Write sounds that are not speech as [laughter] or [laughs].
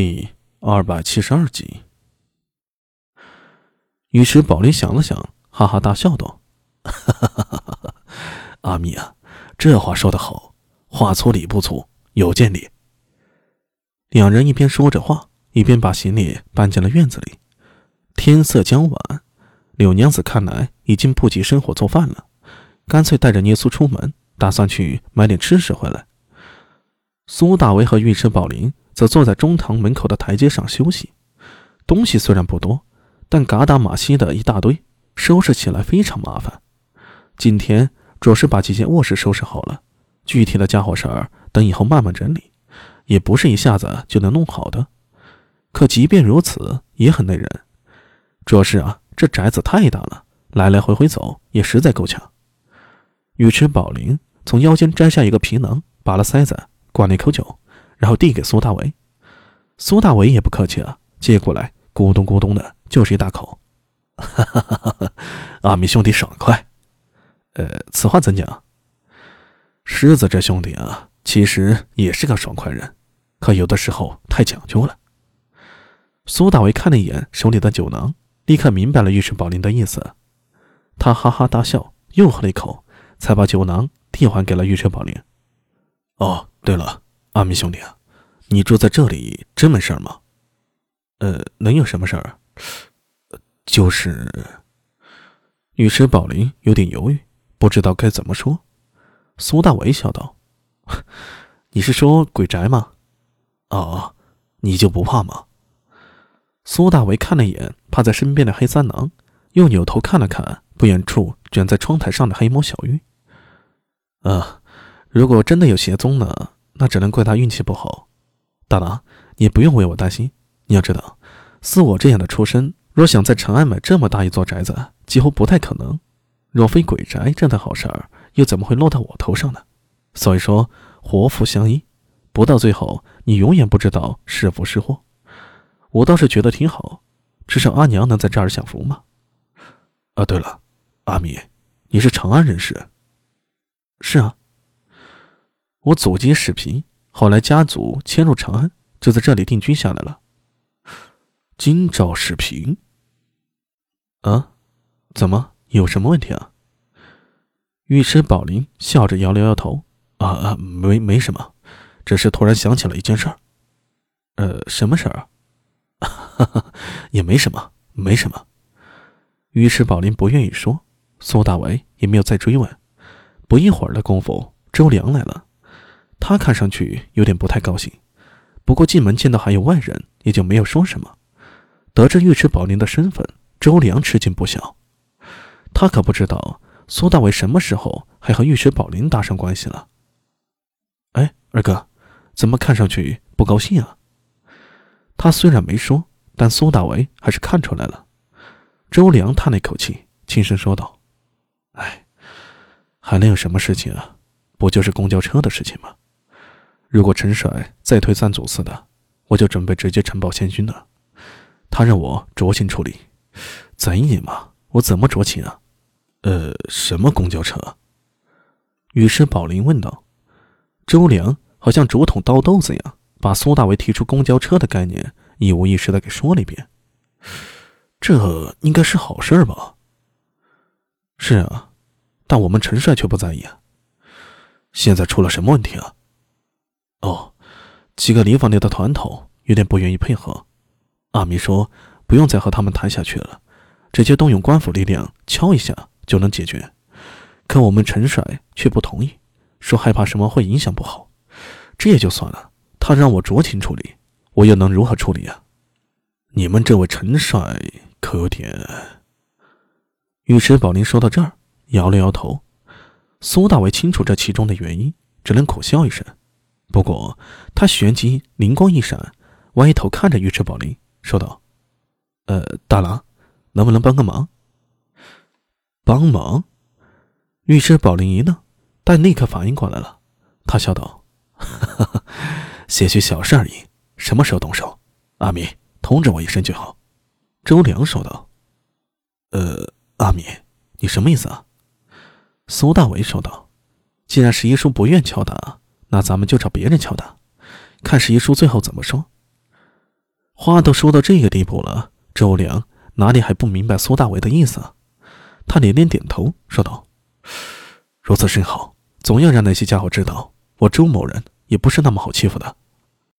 第二百七十二集，尉迟宝林想了想，哈哈大笑道：“阿米啊，这话说得好，话粗理不粗，有见地。”两人一边说着话，一边把行李搬进了院子里。天色将晚，柳娘子看来已经不急生火做饭了，干脆带着聂苏出门，打算去买点吃食回来。苏大为和尉迟宝林。则坐在中堂门口的台阶上休息，东西虽然不多，但嘎达马西的一大堆，收拾起来非常麻烦。今天主要是把几间卧室收拾好了，具体的家伙事儿等以后慢慢整理，也不是一下子就能弄好的。可即便如此，也很累人。主要是啊，这宅子太大了，来来回回走也实在够呛。尉迟宝林从腰间摘下一个皮囊，拔了塞子，灌了一口酒。然后递给苏大为，苏大伟也不客气了，接过来，咕咚咕咚的，就是一大口。哈哈哈哈哈阿米兄弟爽快，呃，此话怎讲？狮子这兄弟啊，其实也是个爽快人，可有的时候太讲究了。苏大伟看了一眼手里的酒囊，立刻明白了尉迟宝林的意思，他哈哈大笑，又喝了一口，才把酒囊递还给了尉迟宝林。哦，对了。阿米兄弟啊，你住在这里真没事吗？呃，能有什么事儿？就是，尉迟宝林有点犹豫，不知道该怎么说。苏大为笑道：“ [laughs] 你是说鬼宅吗？哦，你就不怕吗？”苏大为看了一眼趴在身边的黑三郎，又扭头看了看不远处卷在窗台上的黑猫小玉。啊，如果真的有邪宗呢？那只能怪他运气不好，大郎，你不用为我担心。你要知道，似我这样的出身，若想在长安买这么大一座宅子，几乎不太可能。若非鬼宅这样的好事儿，又怎么会落到我头上呢？所以说，祸福相依，不到最后，你永远不知道是福是祸。我倒是觉得挺好，至少阿娘能在这儿享福嘛。啊，对了，阿米，你是长安人士？是啊。我祖籍始平，后来家族迁入长安，就在这里定居下来了。京兆始平。啊？怎么？有什么问题啊？尉迟宝林笑着摇了摇头。啊啊，没没什么，只是突然想起了一件事儿。呃，什么事儿？哈哈，也没什么，没什么。尉迟宝林不愿意说，苏大为也没有再追问。不一会儿的功夫，周良来了。他看上去有点不太高兴，不过进门见到还有外人，也就没有说什么。得知尉迟宝林的身份，周良吃惊不小。他可不知道苏大伟什么时候还和尉迟宝林搭上关系了。哎，二哥，怎么看上去不高兴啊？他虽然没说，但苏大为还是看出来了。周良叹了一口气，轻声说道：“哎，还能有什么事情啊？不就是公交车的事情吗？”如果陈帅再推三阻四的，我就准备直接呈报县军了。他让我酌情处理，怎也嘛？我怎么酌情啊？呃，什么公交车？于是宝林问道。周良好像竹筒倒豆子一样，把苏大为提出公交车的概念一五一十的给说了一遍。这应该是好事吧？是啊，但我们陈帅却不在意啊。现在出了什么问题啊？哦，几个礼坊里的团头有点不愿意配合。阿弥说不用再和他们谈下去了，直接动用官府力量敲一下就能解决。可我们陈帅却不同意，说害怕什么会影响不好。这也就算了，他让我酌情处理，我又能如何处理啊？你们这位陈帅可有点……尉迟宝林说到这儿，摇了摇头。苏大为清楚这其中的原因，只能苦笑一声。不过，他旋即灵光一闪，歪头看着尉迟宝林，说道：“呃，大郎，能不能帮个忙？”帮忙？尉迟宝林一愣，但立刻反应过来了，他笑道：“哈哈，些许小事而已，什么时候动手？阿米通知我一声就好。”周良说道：“呃，阿米，你什么意思啊？”苏大为说道：“既然十一叔不愿敲打。”那咱们就找别人敲打，看十一叔最后怎么说。话都说到这个地步了，周良哪里还不明白苏大伟的意思？他连连点头，说道：“如此甚好，总要让那些家伙知道，我周某人也不是那么好欺负的。”